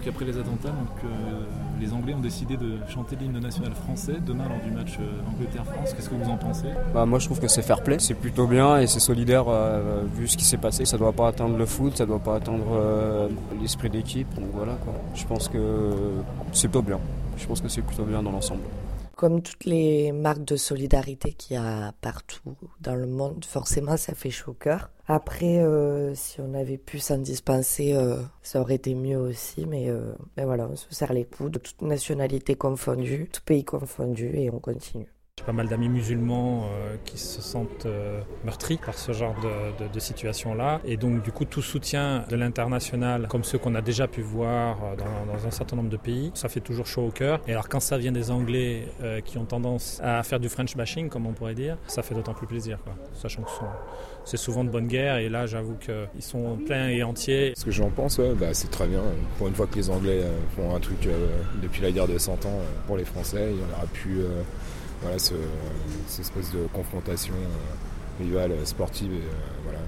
Donc après les attentats, donc, euh, les Anglais ont décidé de chanter l'hymne national français demain lors du match euh, Angleterre-France. Qu'est-ce que vous en pensez? Bah, Moi je trouve que c'est fair play, c'est plutôt bien et c'est solidaire euh, vu ce qui s'est passé. Ça ne doit pas atteindre le foot, ça ne doit pas atteindre l'esprit d'équipe. Donc voilà. Je pense que c'est plutôt bien. Je pense que c'est plutôt bien dans l'ensemble comme toutes les marques de solidarité qu'il y a partout dans le monde, forcément ça fait chaud au cœur. Après, euh, si on avait pu s'en dispenser, euh, ça aurait été mieux aussi, mais, euh, mais voilà, on se serre les coudes, toute nationalité confondue, tout pays confondu, et on continue. Pas mal d'amis musulmans euh, qui se sentent euh, meurtris par ce genre de, situation-là. Et donc, du coup, tout soutien de l'international, comme ceux qu'on a déjà pu voir euh, dans, un certain nombre de pays, ça fait toujours chaud au cœur. Et alors, quand ça vient des Anglais qui ont tendance à faire du French bashing, comme on pourrait dire, ça fait d'autant plus plaisir, quoi. sachant que c'est souvent de bonne guerre. Et là, j'avoue qu'ils sont pleins et entiers. Ce que j'en pense, bah, c'est très bien. Pour une fois que les Anglais font un truc depuis la guerre de 100 ans pour les Français, il y en aura plus voilà, ce, cette espèce de confrontation euh, rivale sportive. Et, euh, voilà,